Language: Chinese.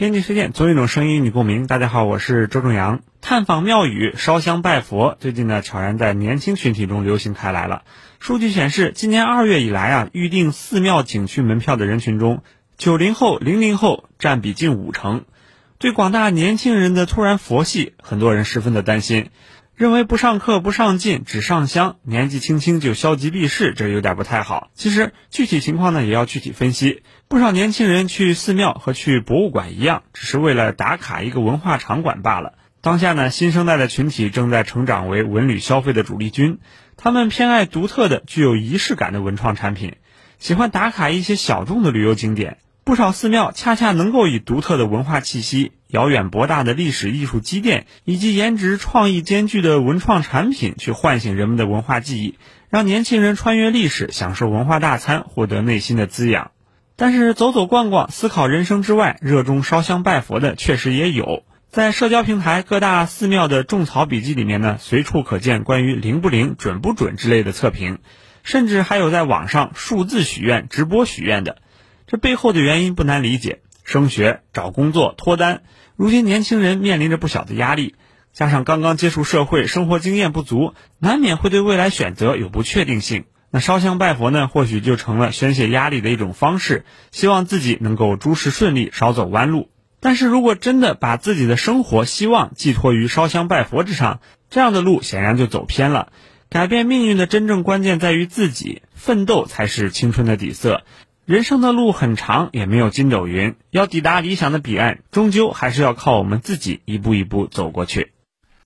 编辑推荐，总有一种声音与你共鸣。大家好，我是周正阳。探访庙宇、烧香拜佛，最近呢，悄然在年轻群体中流行开来了。数据显示，今年二月以来啊，预定寺庙景区门票的人群中，九零后、零零后占比近五成。对广大年轻人的突然佛系，很多人十分的担心。认为不上课不上进只上香，年纪轻轻就消极避世，这有点不太好。其实具体情况呢，也要具体分析。不少年轻人去寺庙和去博物馆一样，只是为了打卡一个文化场馆罢了。当下呢，新生代的群体正在成长为文旅消费的主力军，他们偏爱独特的、具有仪式感的文创产品，喜欢打卡一些小众的旅游景点。不少寺庙恰恰能够以独特的文化气息、遥远博大的历史艺术积淀，以及颜值创意兼具的文创产品，去唤醒人们的文化记忆，让年轻人穿越历史，享受文化大餐，获得内心的滋养。但是走走逛逛、思考人生之外，热衷烧香拜佛的确实也有。在社交平台各大寺庙的种草笔记里面呢，随处可见关于灵不灵、准不准之类的测评，甚至还有在网上数字许愿、直播许愿的。这背后的原因不难理解：升学、找工作、脱单。如今年轻人面临着不小的压力，加上刚刚接触社会，生活经验不足，难免会对未来选择有不确定性。那烧香拜佛呢，或许就成了宣泄压力的一种方式，希望自己能够诸事顺利，少走弯路。但是如果真的把自己的生活希望寄托于烧香拜佛之上，这样的路显然就走偏了。改变命运的真正关键在于自己，奋斗才是青春的底色。人生的路很长，也没有筋斗云。要抵达理想的彼岸，终究还是要靠我们自己一步一步走过去。